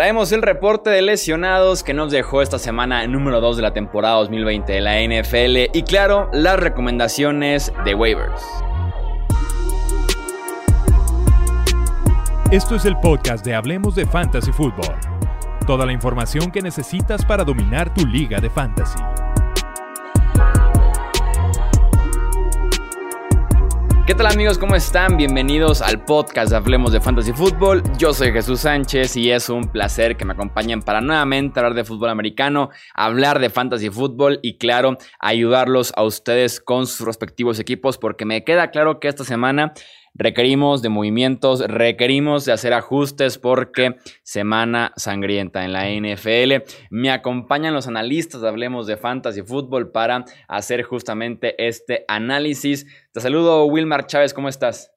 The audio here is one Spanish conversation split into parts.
Traemos el reporte de lesionados que nos dejó esta semana número 2 de la temporada 2020 de la NFL y claro, las recomendaciones de waivers. Esto es el podcast de Hablemos de Fantasy Football. Toda la información que necesitas para dominar tu liga de fantasy. ¿Qué tal amigos? ¿Cómo están? Bienvenidos al podcast de Hablemos de Fantasy Football. Yo soy Jesús Sánchez y es un placer que me acompañen para nuevamente hablar de fútbol americano, hablar de fantasy football y claro, ayudarlos a ustedes con sus respectivos equipos porque me queda claro que esta semana requerimos de movimientos, requerimos de hacer ajustes porque semana sangrienta en la NFL. Me acompañan los analistas, hablemos de fantasy fútbol para hacer justamente este análisis. Te saludo Wilmar Chávez, ¿cómo estás?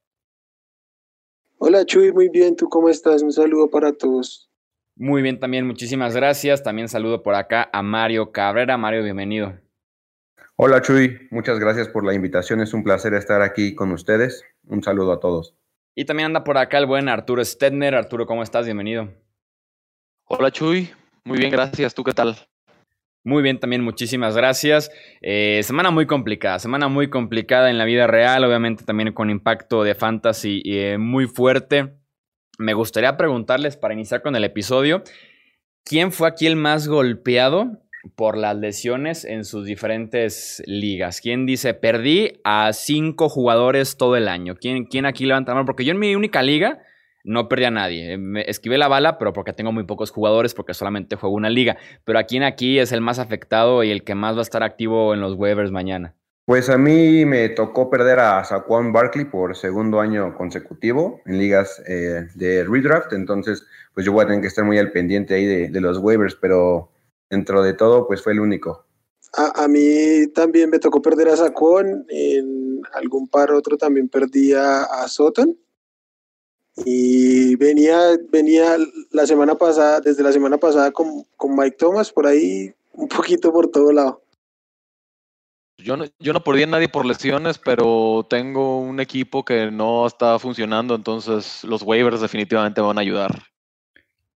Hola Chuy, muy bien, ¿tú cómo estás? Un saludo para todos. Muy bien también, muchísimas gracias. También saludo por acá a Mario Cabrera. Mario, bienvenido. Hola Chuy, muchas gracias por la invitación. Es un placer estar aquí con ustedes. Un saludo a todos. Y también anda por acá el buen Arturo Stedner. Arturo, ¿cómo estás? Bienvenido. Hola Chuy, muy bien, gracias. ¿Tú qué tal? Muy bien, también muchísimas gracias. Eh, semana muy complicada, semana muy complicada en la vida real, obviamente también con impacto de fantasy eh, muy fuerte. Me gustaría preguntarles para iniciar con el episodio, ¿quién fue aquí el más golpeado por las lesiones en sus diferentes ligas. ¿Quién dice, perdí a cinco jugadores todo el año? ¿Quién, quién aquí levanta la mano? Porque yo en mi única liga no perdí a nadie. Me esquivé la bala, pero porque tengo muy pocos jugadores, porque solamente juego una liga. Pero aquí en aquí es el más afectado y el que más va a estar activo en los waivers mañana. Pues a mí me tocó perder a Saquon Barkley por segundo año consecutivo en ligas eh, de redraft, entonces pues yo voy a tener que estar muy al pendiente ahí de, de los waivers, pero dentro de todo, pues fue el único. A, mí también me tocó perder a Sacón, en algún par otro también perdí a, a Soton. Y venía, venía la semana pasada, desde la semana pasada con, con Mike Thomas por ahí, un poquito por todo lado. Yo no, yo no perdí a nadie por lesiones, pero tengo un equipo que no está funcionando, entonces los waivers definitivamente van a ayudar.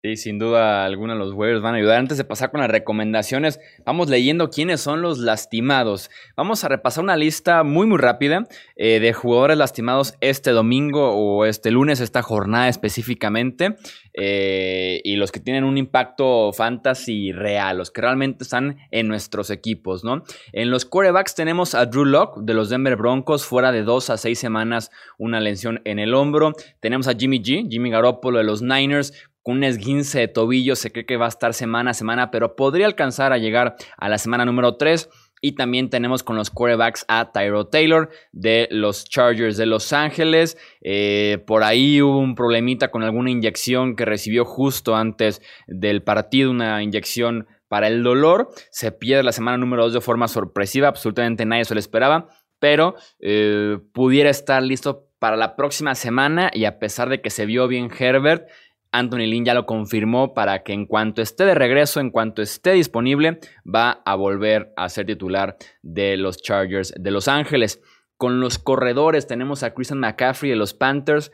Sí, sin duda alguna los waivers van a ayudar. Antes de pasar con las recomendaciones, vamos leyendo quiénes son los lastimados. Vamos a repasar una lista muy muy rápida eh, de jugadores lastimados este domingo o este lunes, esta jornada específicamente. Eh, y los que tienen un impacto fantasy real, los que realmente están en nuestros equipos, ¿no? En los quarterbacks tenemos a Drew Locke de los Denver Broncos, fuera de dos a seis semanas, una lesión en el hombro. Tenemos a Jimmy G, Jimmy Garoppolo de los Niners, un esguince de tobillo, se cree que va a estar semana a semana, pero podría alcanzar a llegar a la semana número 3. Y también tenemos con los quarterbacks a Tyro Taylor de los Chargers de Los Ángeles. Eh, por ahí hubo un problemita con alguna inyección que recibió justo antes del partido, una inyección para el dolor. Se pierde la semana número 2 de forma sorpresiva, absolutamente nadie se lo esperaba, pero eh, pudiera estar listo para la próxima semana y a pesar de que se vio bien Herbert, Anthony Lynn ya lo confirmó para que en cuanto esté de regreso, en cuanto esté disponible, va a volver a ser titular de los Chargers de Los Ángeles. Con los corredores tenemos a Christian McCaffrey de los Panthers.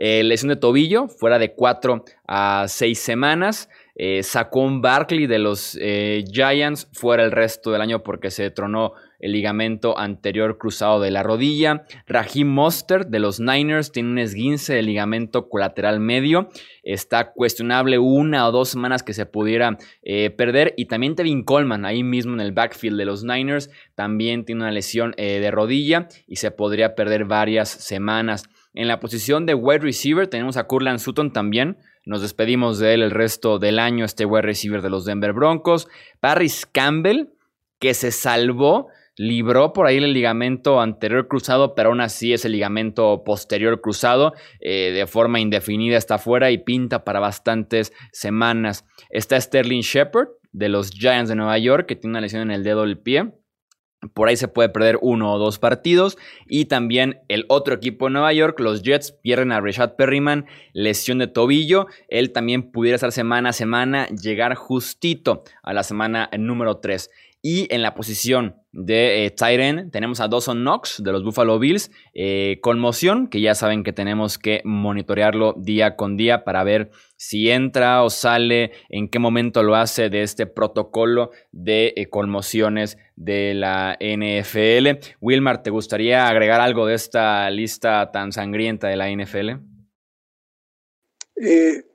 Eh, lesión de tobillo, fuera de 4 a 6 semanas. Eh, Saquon Barkley de los eh, Giants, fuera el resto del año porque se tronó el ligamento anterior cruzado de la rodilla. Raheem Mostert de los Niners tiene un esguince de ligamento colateral medio. Está cuestionable una o dos semanas que se pudiera eh, perder. Y también Tevin Coleman, ahí mismo en el backfield de los Niners, también tiene una lesión eh, de rodilla y se podría perder varias semanas. En la posición de wide receiver tenemos a Curlan Sutton también. Nos despedimos de él el resto del año, este wide receiver de los Denver Broncos. Paris Campbell, que se salvó libró por ahí el ligamento anterior cruzado, pero aún así ese ligamento posterior cruzado eh, de forma indefinida está fuera y pinta para bastantes semanas. Está Sterling Shepard de los Giants de Nueva York, que tiene una lesión en el dedo del pie. Por ahí se puede perder uno o dos partidos. Y también el otro equipo de Nueva York, los Jets, pierden a Rashad Perryman, lesión de tobillo. Él también pudiera estar semana a semana, llegar justito a la semana número 3. Y en la posición de eh, tenemos a Dawson Knox de los Buffalo Bills, eh, conmoción, que ya saben que tenemos que monitorearlo día con día para ver si entra o sale, en qué momento lo hace de este protocolo de eh, conmociones de la NFL. Wilmar, ¿te gustaría agregar algo de esta lista tan sangrienta de la NFL? Eh,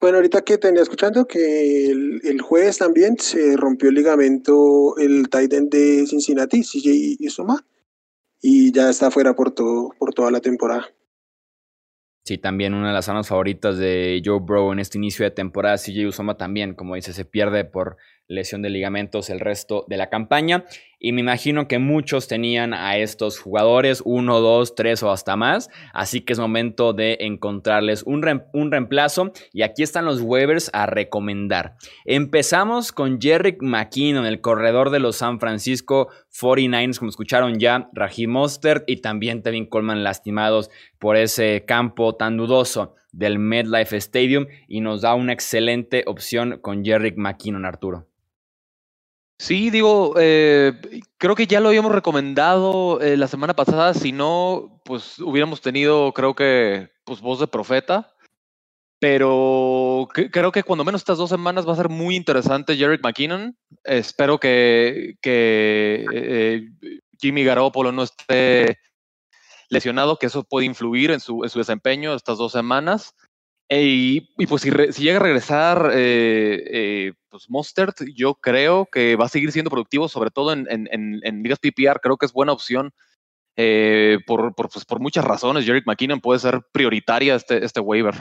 bueno, ahorita que tenía escuchando que el, jueves también se rompió el ligamento el Titan de Cincinnati, CJ Isoma, y ya está fuera por, todo, por toda la temporada. Sí, también una de las zonas favoritas de Joe Bro en este inicio de temporada. CJ Usoma también, como dice, se pierde por lesión de ligamentos el resto de la campaña. Y me imagino que muchos tenían a estos jugadores, uno, dos, tres o hasta más. Así que es momento de encontrarles un, un reemplazo. Y aquí están los waivers a recomendar. Empezamos con Jerry McKinnon, el corredor de los San Francisco 49ers, como escucharon ya, Raheem Mostert y también Tevin Coleman lastimados por ese campo tan dudoso del MedLife Stadium. Y nos da una excelente opción con Jerry McKinnon, Arturo. Sí, digo, eh, creo que ya lo habíamos recomendado eh, la semana pasada. Si no, pues hubiéramos tenido, creo que, pues voz de profeta. Pero creo que cuando menos estas dos semanas va a ser muy interesante Jarek McKinnon. Espero que, que eh, Jimmy Garoppolo no esté lesionado, que eso puede influir en su, en su desempeño estas dos semanas. Y, pues si, llega a regresar eh, pues Mostert, yo creo que va a seguir siendo productivo, sobre todo en, en, ligas PPR. Creo que es buena opción eh, por, pues, por, muchas razones. Jerick McKinnon puede ser prioritaria este, este waiver.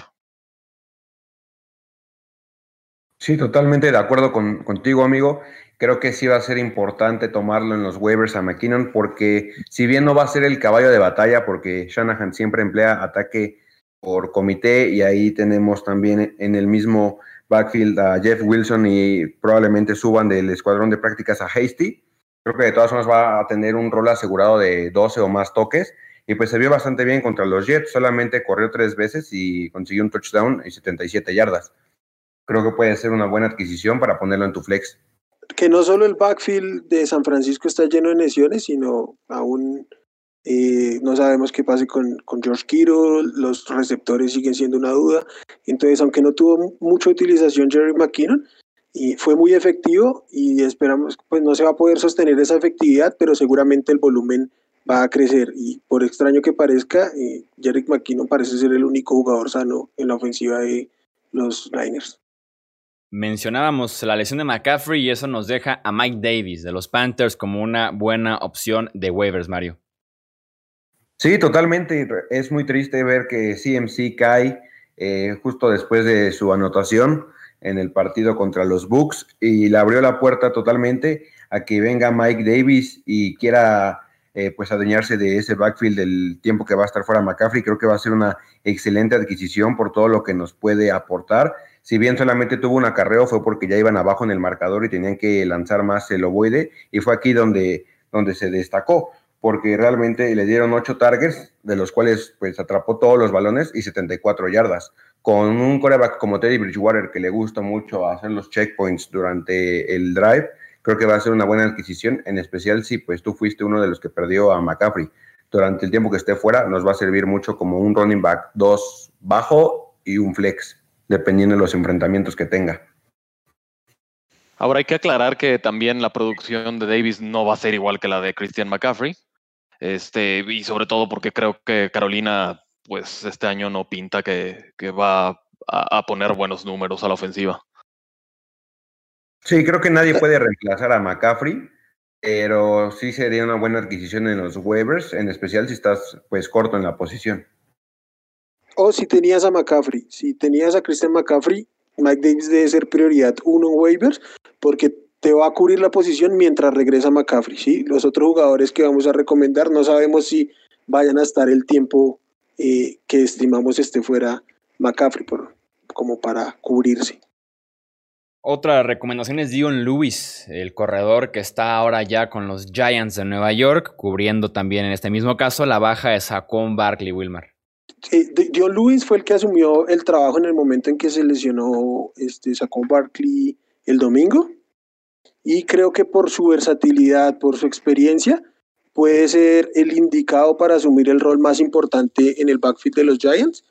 Sí, totalmente de acuerdo contigo, amigo. Creo que sí va a ser importante tomarlo en los waivers a McKinnon, porque si bien no va a ser el caballo de batalla, porque Shanahan siempre emplea ataque por comité y ahí tenemos también en el mismo backfield a Jeff Wilson y probablemente suban del escuadrón de prácticas a Hasty. Creo que de todas formas va a tener un rol asegurado de 12 o más toques. Y pues se vio bastante bien contra los Jets. Solamente corrió tres veces y consiguió un touchdown y 77 yardas. Creo que puede ser una buena adquisición para ponerlo en tu flex. Que no solo el backfield de San Francisco está lleno de lesiones, sino aún eh, no sabemos qué pase con, con, George Kittle, los receptores siguen siendo una duda. Entonces, aunque no tuvo mucha utilización Jerry McKinnon, y fue muy efectivo y esperamos, pues no se va a poder sostener esa efectividad, pero seguramente el volumen va a crecer. Y por extraño que parezca, eh, Jerry McKinnon parece ser el único jugador sano en la ofensiva de los Niners. Mencionábamos la lesión de McCaffrey y eso nos deja a Mike Davis de los Panthers como una buena opción de waivers, Mario. Sí, totalmente. Es muy triste ver que CMC cae eh, justo después de su anotación en el partido contra los Bucks y le abrió la puerta totalmente a que venga Mike Davis y quiera eh, pues adueñarse de ese backfield del tiempo que va a estar fuera McCaffrey. Creo que va a ser una excelente adquisición por todo lo que nos puede aportar. Si bien solamente tuvo un acarreo fue porque ya iban abajo en el marcador y tenían que lanzar más el ovoide y fue aquí donde, donde se destacó porque realmente le dieron ocho targets, de los cuales pues atrapó todos los balones y 74 yardas. Con un coreback como Teddy Bridgewater, que le gusta mucho hacer los checkpoints durante el drive, creo que va a ser una buena adquisición, en especial si pues tú fuiste uno de los que perdió a McCaffrey. Durante el tiempo que esté fuera, nos va a servir mucho como un running back dos bajo y un flex, dependiendo de los enfrentamientos que tenga. Ahora hay que aclarar que también la producción de Davis no va a ser igual que la de Christian McCaffrey. Este, y sobre todo porque creo que Carolina, pues este año no pinta que, va a, poner buenos números a la ofensiva. Sí, creo que nadie puede reemplazar a McCaffrey, pero sí sería una buena adquisición en los waivers, en especial si estás pues corto en la posición. O si tenías a McCaffrey, si tenías a Christian McCaffrey, Mike Davis debe ser prioridad uno en waivers, porque te va a cubrir la posición mientras regresa McCaffrey. ¿sí? Los otros jugadores que vamos a recomendar no sabemos si vayan a estar el tiempo eh, que estimamos esté fuera McCaffrey por, como para cubrirse. Otra recomendación es Dion Lewis, el corredor que está ahora ya con los Giants de Nueva York, cubriendo también en este mismo caso la baja de Saquon Barkley Wilmar. Dion Lewis fue el que asumió el trabajo en el momento en que se lesionó este Saquon Barkley el domingo. Y creo que por su versatilidad, por su experiencia, puede ser el indicado para asumir el rol más importante en el backfield de los Giants.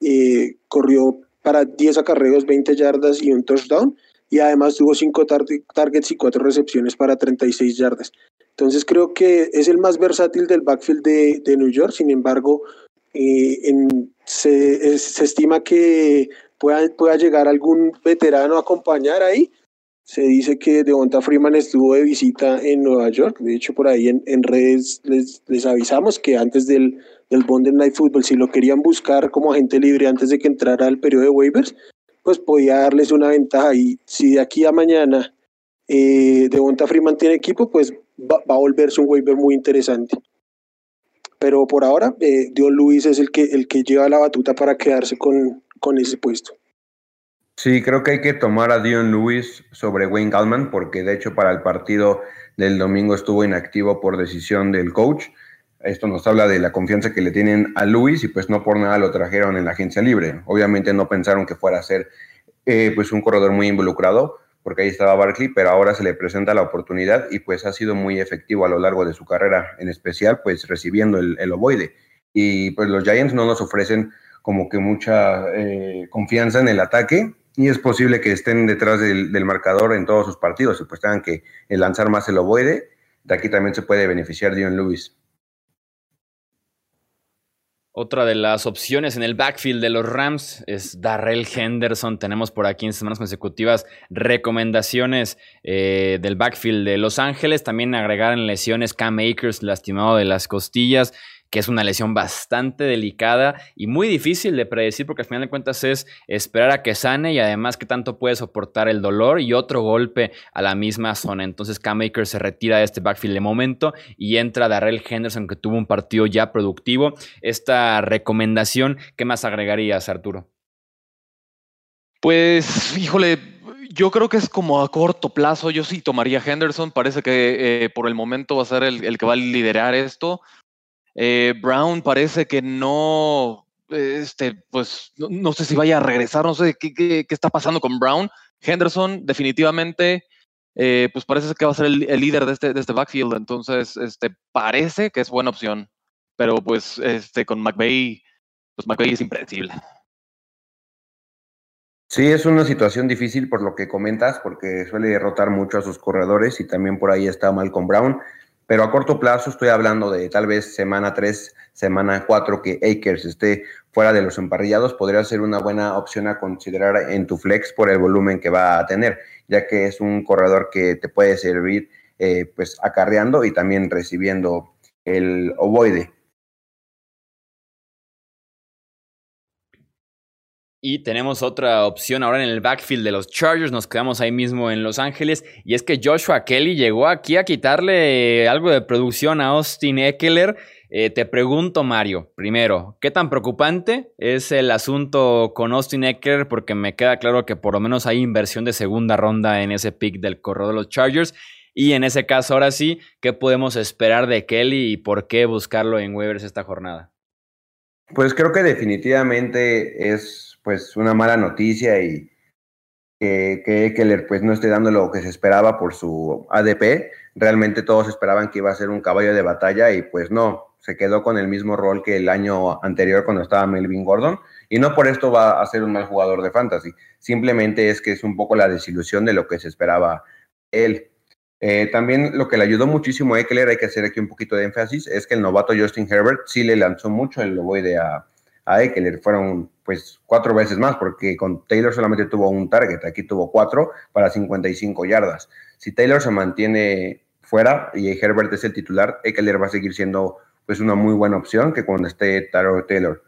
Eh, corrió para 10 acarreos, 20 yardas y un touchdown, y además tuvo 5 targets y 4 recepciones para 36 yardas. Entonces creo que es el más versátil del backfield de, New York, sin embargo, eh, se, estima que pueda, pueda llegar algún veterano a acompañar ahí. Se dice que Devonta Freeman estuvo de visita en Nueva York. De hecho, por ahí en, en redes les, les, avisamos que antes del, del Monday Night Football, si lo querían buscar como agente libre antes de que entrara el periodo de waivers, pues podía darles una ventaja. Y si de aquí a mañana eh, Devonta Freeman tiene equipo, pues va, va, a volverse un waiver muy interesante. Pero por ahora, eh, Dion Luis es el que, el que lleva la batuta para quedarse con, con ese puesto. Sí, creo que hay que tomar a Dion Lewis sobre Wayne Gallman, porque de hecho para el partido del domingo estuvo inactivo por decisión del coach. Esto nos habla de la confianza que le tienen a Lewis y pues no por nada lo trajeron en la agencia libre. Obviamente no pensaron que fuera a ser eh, pues un corredor muy involucrado, porque ahí estaba Barkley, pero ahora se le presenta la oportunidad y pues ha sido muy efectivo a lo largo de su carrera, en especial pues recibiendo el, el ovoide. Y pues los Giants no nos ofrecen como que mucha eh, confianza en el ataque y es posible que estén detrás del, del, marcador en todos sus partidos y pues tengan que lanzar más el ovoide. De aquí también se puede beneficiar Dion Lewis. Otra de las opciones en el backfield de los Rams es Darrell Henderson. Tenemos por aquí en semanas consecutivas recomendaciones eh, del backfield de Los Ángeles. También agregar en lesiones Cam Akers lastimado de las costillas que es una lesión bastante delicada y muy difícil de predecir porque al final de cuentas es esperar a que sane y además que tanto puede soportar el dolor y otro golpe a la misma zona. Entonces Cam Akers se retira de este backfield de momento y entra Darrell Henderson que tuvo un partido ya productivo. Esta recomendación, ¿qué más agregarías Arturo? Pues, híjole, yo creo que es como a corto plazo. Yo sí tomaría Henderson. Parece que eh, por el momento va a ser el, el, que va a liderar esto. Eh, Brown parece que no, este, pues no, sé si vaya a regresar, no sé qué, está pasando con Brown. Henderson definitivamente, eh, pues parece que va a ser el, líder de este, de este backfield, entonces este, parece que es buena opción, pero pues este, con McVay, pues McVay es impredecible. Sí, es una situación difícil por lo que comentas, porque suele derrotar mucho a sus corredores y también por ahí está Malcolm Brown pero a corto plazo estoy hablando de tal vez semana 3, semana 4 que Akers esté fuera de los emparrillados, podría ser una buena opción a considerar en tu flex por el volumen que va a tener, ya que es un corredor que te puede servir eh, pues acarreando y también recibiendo el ovoide. Y tenemos otra opción ahora en el backfield de los Chargers. Nos quedamos ahí mismo en Los Ángeles. Y es que Joshua Kelly llegó aquí a quitarle algo de producción a Austin Eckler. Eh, te pregunto, Mario, primero, ¿qué tan preocupante es el asunto con Austin Eckler? Porque me queda claro que por lo menos hay inversión de segunda ronda en ese pick del corredor de los Chargers. Y en ese caso, ahora sí, ¿qué podemos esperar de Kelly y por qué buscarlo en waivers esta jornada? Pues creo que definitivamente es pues una mala noticia y que, que pues no esté dando lo que se esperaba por su ADP. Realmente todos esperaban que iba a ser un caballo de batalla y pues no, se quedó con el mismo rol que el año anterior cuando estaba Melvin Gordon y no por esto va a ser un mal jugador de fantasy, simplemente es que es un poco la desilusión de lo que se esperaba él. Eh, también lo que le ayudó muchísimo a Eckler, hay que hacer aquí un poquito de énfasis, es que el novato Justin Herbert sí le lanzó mucho el ovoide a, a Eckler, fueron pues cuatro veces más, porque con Taylor solamente tuvo un target, aquí tuvo cuatro para 55 yardas. Si Taylor se mantiene fuera y Herbert es el titular, Eckler va a seguir siendo pues una muy buena opción que cuando esté Taro Taylor.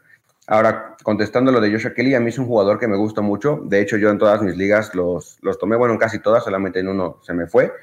Ahora, contestando lo de Joshua Kelly, a mí es un jugador que me gusta mucho. De hecho, yo en todas mis ligas los, los tomé, bueno, en casi todas, solamente en uno se me fue.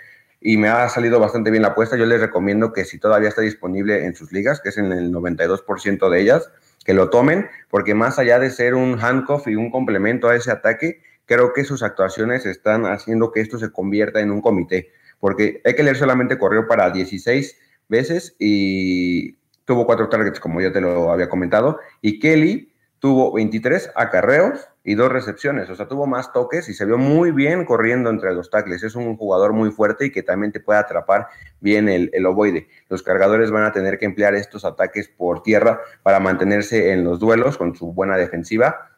Y me ha salido bastante bien la apuesta. Yo les recomiendo que si todavía está disponible en sus ligas, que es en el 92% de ellas, que lo tomen, porque más allá de ser un handcuff y un complemento a ese ataque, creo que sus actuaciones están haciendo que esto se convierta en un comité, porque Eckler solamente corrió para 16 veces y tuvo cuatro targets, como ya te lo había comentado, y Kelly tuvo 23 acarreos y dos recepciones, o sea, tuvo más toques y se vio muy bien corriendo entre los tackles. Es un jugador muy fuerte y que también te puede atrapar bien el, el ovoide. Los cargadores van a tener que emplear estos ataques por tierra para mantenerse en los duelos con su buena defensiva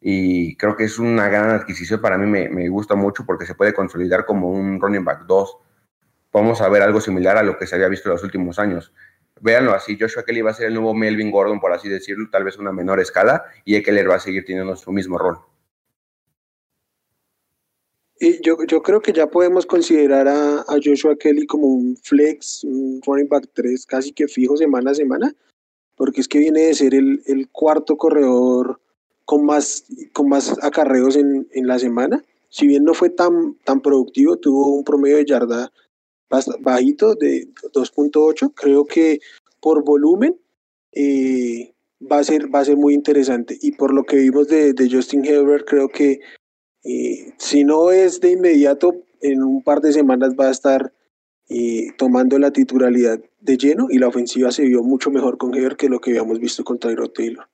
y creo que es una gran adquisición. Para mí me, me gusta mucho porque se puede consolidar como un running back 2. Vamos a ver algo similar a lo que se había visto en los últimos años véanlo así, Joshua Kelly va a ser el nuevo Melvin Gordon, por así decirlo, tal vez una menor escala, y Eckler va a seguir teniendo su mismo rol. Y yo, yo creo que ya podemos considerar a, a, Joshua Kelly como un flex, un running back 3 casi que fijo semana a semana, porque es que viene de ser el, el cuarto corredor con más, con más acarreos en, en, la semana. Si bien no fue tan, tan productivo, tuvo un promedio de yarda bajito de 2.8. Creo que por volumen eh, va, a ser, va a ser muy interesante. Y por lo que vimos de, de Justin Herbert, creo que eh, si no es de inmediato, en un par de semanas va a estar eh, tomando la titularidad de lleno y la ofensiva se vio mucho mejor con Herbert que lo que habíamos visto con Tyrod Taylor.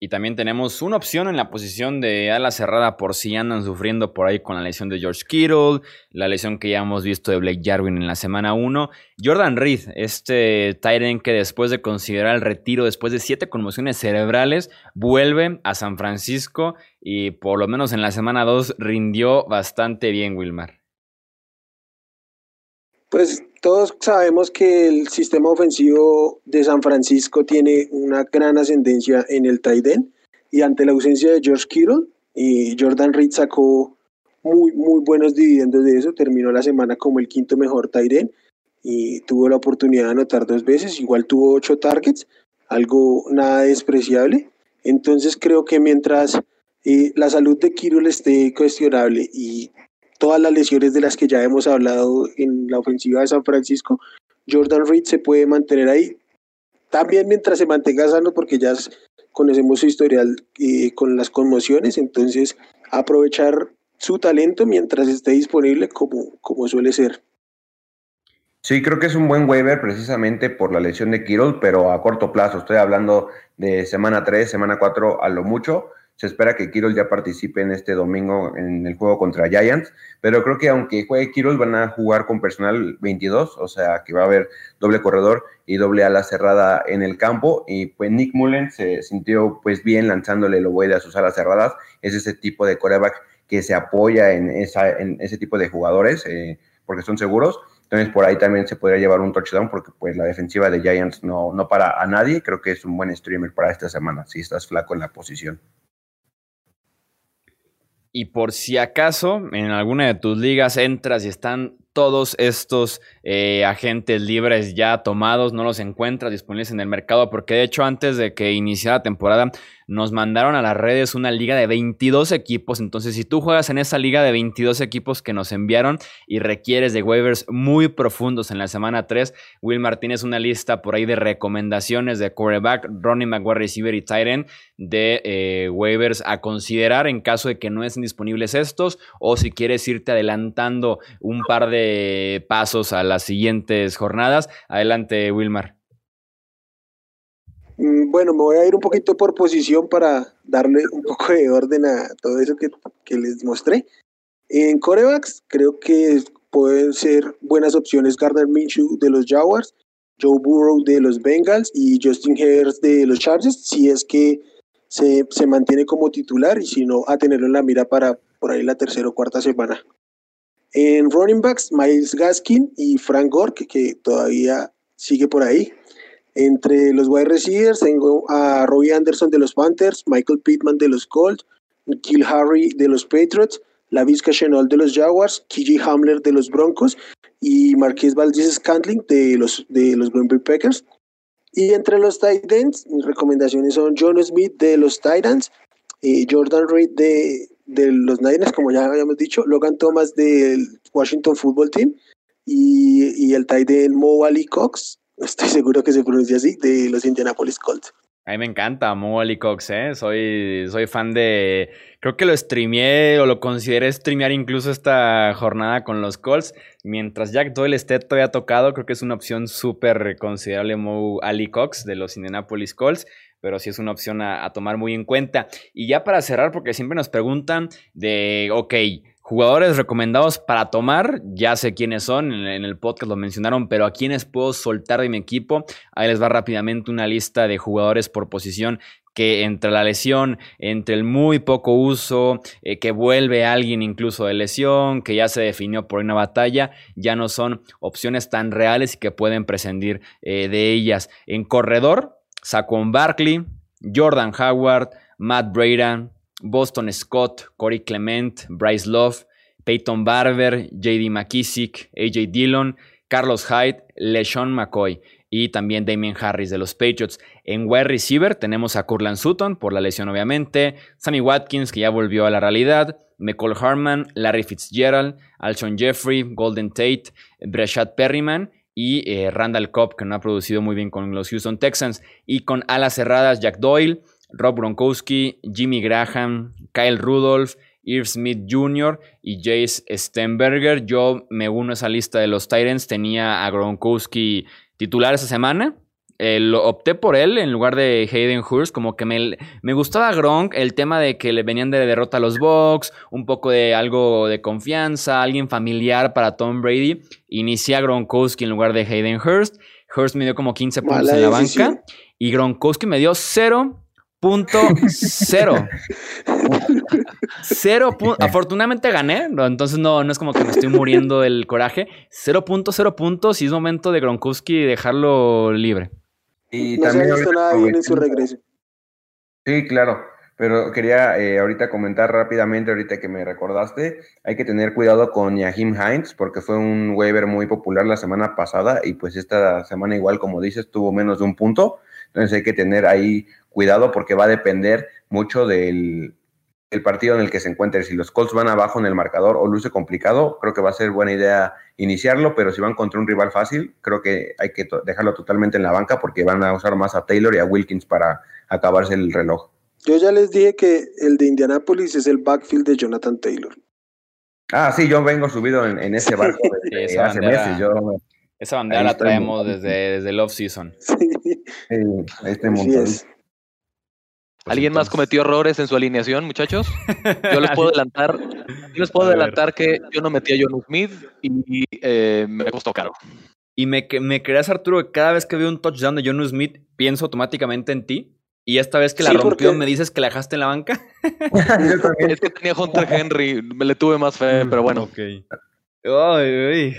Y también tenemos una opción en la posición de ala cerrada por si andan sufriendo por ahí con la lesión de George Kittle, la lesión que ya hemos visto de Blake Jarwin en la semana 1. Jordan Reed, este Tyrant que después de considerar el retiro, después de siete conmociones cerebrales, vuelve a San Francisco y por lo menos en la semana 2 rindió bastante bien Wilmar. Pues todos sabemos que el sistema ofensivo de San Francisco tiene una gran ascendencia en el Taiden y ante la ausencia de George Kittle, y Jordan Reed sacó muy, muy buenos dividendos de eso, terminó la semana como el quinto mejor Taiden y tuvo la oportunidad de anotar dos veces, igual tuvo ocho targets, algo nada despreciable. Entonces creo que mientras eh, la salud de Kittle esté cuestionable y todas las lesiones de las que ya hemos hablado en la ofensiva de San Francisco, Jordan Reed se puede mantener ahí. También mientras se mantenga sano, porque ya conocemos su historial eh, con las conmociones, entonces aprovechar su talento mientras esté disponible como, como suele ser. Sí, creo que es un buen waiver precisamente por la lesión de Kirol, pero a corto plazo. Estoy hablando de semana 3, semana 4 a lo mucho. Se espera que Kirol ya participe en este domingo en el juego contra Giants, pero creo que aunque juegue Kirol van a jugar con personal 22, o sea que va a haber doble corredor y doble ala cerrada en el campo y pues Nick Mullen se sintió pues bien lanzándole el ovoide a sus alas cerradas, es ese tipo de coreback que se apoya en, esa, en ese tipo de jugadores eh, porque son seguros. Entonces por ahí también se podría llevar un touchdown porque pues la defensiva de Giants no, no para a nadie. Creo que es un buen streamer para esta semana si estás flaco en la posición. Y por si acaso en alguna de tus ligas entras y están todos estos eh, agentes libres ya tomados, no los encuentras disponibles en el mercado, porque de hecho antes de que iniciara la temporada nos mandaron a las redes una liga de 22 equipos, entonces si tú juegas en esa liga de 22 equipos que nos enviaron y requieres de waivers muy profundos en la semana 3, Will Martínez una lista por ahí de recomendaciones de quarterback, Ronnie McGuire receiver y tight de eh, waivers a considerar en caso de que no estén disponibles estos o si quieres irte adelantando un par de pasos a las siguientes jornadas. Adelante, Wilmar. Mm, bueno, me voy a ir un poquito por posición para darle un poco de orden a todo eso que, que les mostré. En corebacks creo que pueden ser buenas opciones Gardner Minshew de los Jaguars, Joe Burrow de los Bengals y Justin Herbert de los Chargers, si es que se, se, mantiene como titular y si no, a tenerlo en la mira para por ahí la tercera o cuarta semana. En running backs, Miles Gaskin y Frank Gore, que, todavía sigue por ahí. Entre los wide receivers tengo a Robbie Anderson de los Panthers, Michael Pittman de los Colts, Kill Harry de los Patriots, Lavisca Chenol de los Jaguars, Kiji Hamler de los Broncos y Marqués Valdez Scantling de los, de los Green Bay Packers. Y entre los Titans, mis recomendaciones son John Smith de los Titans, eh, Jordan Reed de, de los Niners, como ya habíamos dicho, Logan Thomas del Washington Football Team y, y el tight end Mo Ali Cox estoy seguro que se pronuncia así, de los Indianapolis Colts. A mí me encanta Molly Cox, ¿eh? Soy, soy fan de... Creo que lo streameé o lo consideré streamear incluso esta jornada con los Colts. Mientras Jack Doyle esté todavía tocado, creo que es una opción súper considerable Mo Ali Cox de los Indianapolis Colts pero sí es una opción a, a, tomar muy en cuenta. Y ya para cerrar, porque siempre nos preguntan de, ok, Jugadores recomendados para tomar, ya sé quiénes son, en, el podcast lo mencionaron, pero a quiénes puedo soltar de mi equipo. Ahí les va rápidamente una lista de jugadores por posición que entre la lesión, entre el muy poco uso, eh, que vuelve alguien incluso de lesión, que ya se definió por una batalla, ya no son opciones tan reales y que pueden prescindir eh, de ellas. En corredor, Saquon Barkley, Jordan Howard, Matt Brayden, Boston Scott, Corey Clement, Bryce Love, Peyton Barber, JD McKissick, AJ Dillon, Carlos Hyde, LeSean McCoy y también Damien Harris de los Patriots. En wide receiver tenemos a Curlan Sutton por la lesión obviamente, Sammy Watkins que ya volvió a la realidad, McCall Harman, Larry Fitzgerald, Alshon Jeffrey, Golden Tate, Breshad Perryman y eh, Randall Cobb que no ha producido muy bien con los Houston Texans y con alas cerradas Jack Doyle, Rob Gronkowski, Jimmy Graham, Kyle Rudolph, Irv Smith Jr. y Jace Stenberger. Yo me uno a esa lista de los Titans. Tenía a Gronkowski titular esa semana. Eh, lo, opté por él en lugar de Hayden Hurst. Como que me, me gustaba Gronk el tema de que le venían de derrota a los Bucks, un poco de algo de confianza, alguien familiar para Tom Brady. Inicié a Gronkowski en lugar de Hayden Hurst. Hurst me dio como 15 puntos en la banca y Gronkowski me dio 0 punto cero. cero Afortunadamente gané, entonces no, no es como que me estoy muriendo del coraje. Cero punto cero puntos y es momento de Gronkowski dejarlo libre. Y también se nada bien en su regreso. Sí, claro. Pero quería eh, ahorita comentar rápidamente, ahorita que me recordaste, hay que tener cuidado con Yahim Hines, porque fue un waiver muy popular la semana pasada y pues esta semana igual, como dices, tuvo menos de un punto. Entonces hay que tener ahí cuidado porque va a depender mucho del, partido en el que se encuentre. Si los Colts van abajo en el marcador o luce complicado, creo que va a ser buena idea iniciarlo, pero si van contra un rival fácil, creo que hay que dejarlo totalmente en la banca porque van a usar más a Taylor y a Wilkins para acabarse el reloj. Yo ya les dije que el de Indianapolis es el backfield de Jonathan Taylor. Ah, sí, yo vengo subido en, ese barco desde hace meses. esa bandera la traemos desde, desde el off-season. Sí, este ¿Alguien más cometió errores en su alineación, muchachos? Yo les puedo adelantar, yo les puedo adelantar que yo no metí a John Smith y eh, me costó caro. Y me, me creas, Arturo, que cada vez que veo un touchdown de John Smith, pienso automáticamente en ti. Y esta vez que la rompió, me dices que la dejaste en la banca. es que tenía Hunter Henry, me le tuve más fe, pero bueno. Ok.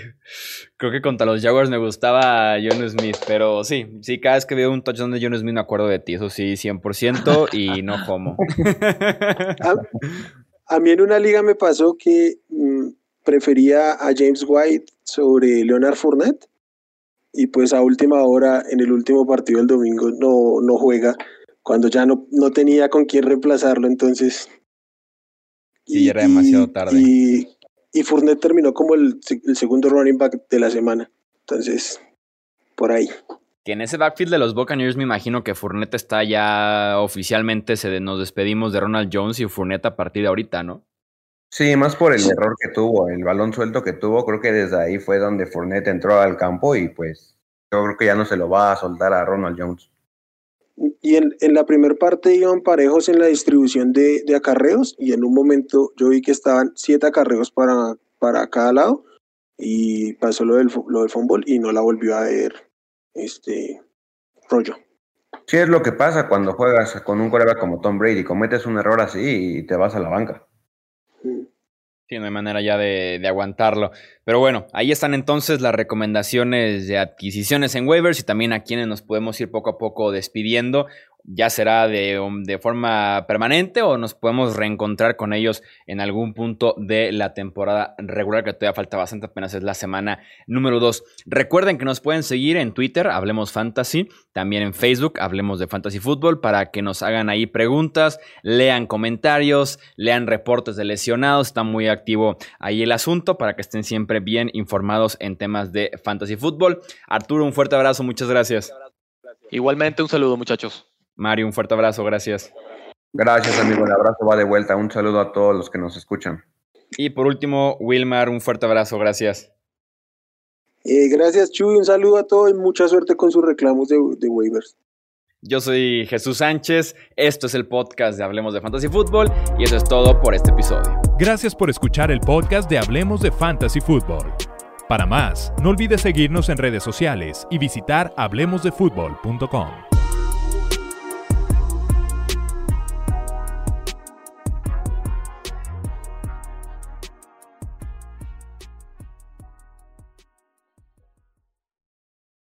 Creo que contra los Jaguars me gustaba John Smith, pero sí, sí, cada vez que veo un touchdown de John Smith me acuerdo de ti, eso sí, 100% y no como. a, mí en una liga me pasó que mm, prefería a James White sobre Leonard Fournette y pues a última hora, en el último partido del domingo, no, no juega, cuando ya no, no tenía con quién reemplazarlo, entonces... y, era demasiado tarde y Fournette terminó como el, segundo running back de la semana. Entonces, por ahí. Que en ese backfield de los Buccaneers me imagino que Fournette está ya oficialmente, se nos despedimos de Ronald Jones y Fournette a partir de ahorita, ¿no? Sí, más por el error que tuvo, el balón suelto que tuvo, creo que desde ahí fue donde Fournette entró al campo y pues yo creo que ya no se lo va a soltar a Ronald Jones. Y en, en la primera parte iban parejos en la distribución de, de, acarreos y en un momento yo vi que estaban siete acarreos para, para cada lado y pasó lo del, lo del fútbol y no la volvió a ver este rollo. Sí, es lo que pasa cuando juegas con un coreback como Tom Brady, cometes un error así y te vas a la banca. Sí, no hay manera ya de, de, aguantarlo. Pero bueno, ahí están entonces las recomendaciones de adquisiciones en waivers y también a quienes nos podemos ir poco a poco despidiendo ya será um, de, forma permanente o nos podemos reencontrar con ellos en algún punto de la temporada regular, que todavía falta bastante, apenas es la semana número 2. Recuerden que nos pueden seguir en Twitter, Hablemos Fantasy, también en Facebook, Hablemos de Fantasy Fútbol, para que nos hagan ahí preguntas, lean comentarios, lean reportes de lesionados, está muy activo ahí el asunto para que estén siempre bien informados en temas de Fantasy Fútbol. Arturo, un fuerte abrazo, muchas gracias. Igualmente, un saludo muchachos. Mario, un fuerte abrazo, gracias. Gracias, amigo. El abrazo va de vuelta. Un saludo a todos los que nos escuchan. Y por último, Wilmar, un fuerte abrazo, gracias. Eh, gracias, Chuy. Un saludo a todos y mucha suerte con sus reclamos de, de waivers. Yo soy Jesús Sánchez, esto es el podcast de Hablemos de Fantasy Football y eso es todo por este episodio. Gracias por escuchar el podcast de Hablemos de Fantasy Football. Para más, no olvides seguirnos en redes sociales y visitar hablemosdefutbol.com.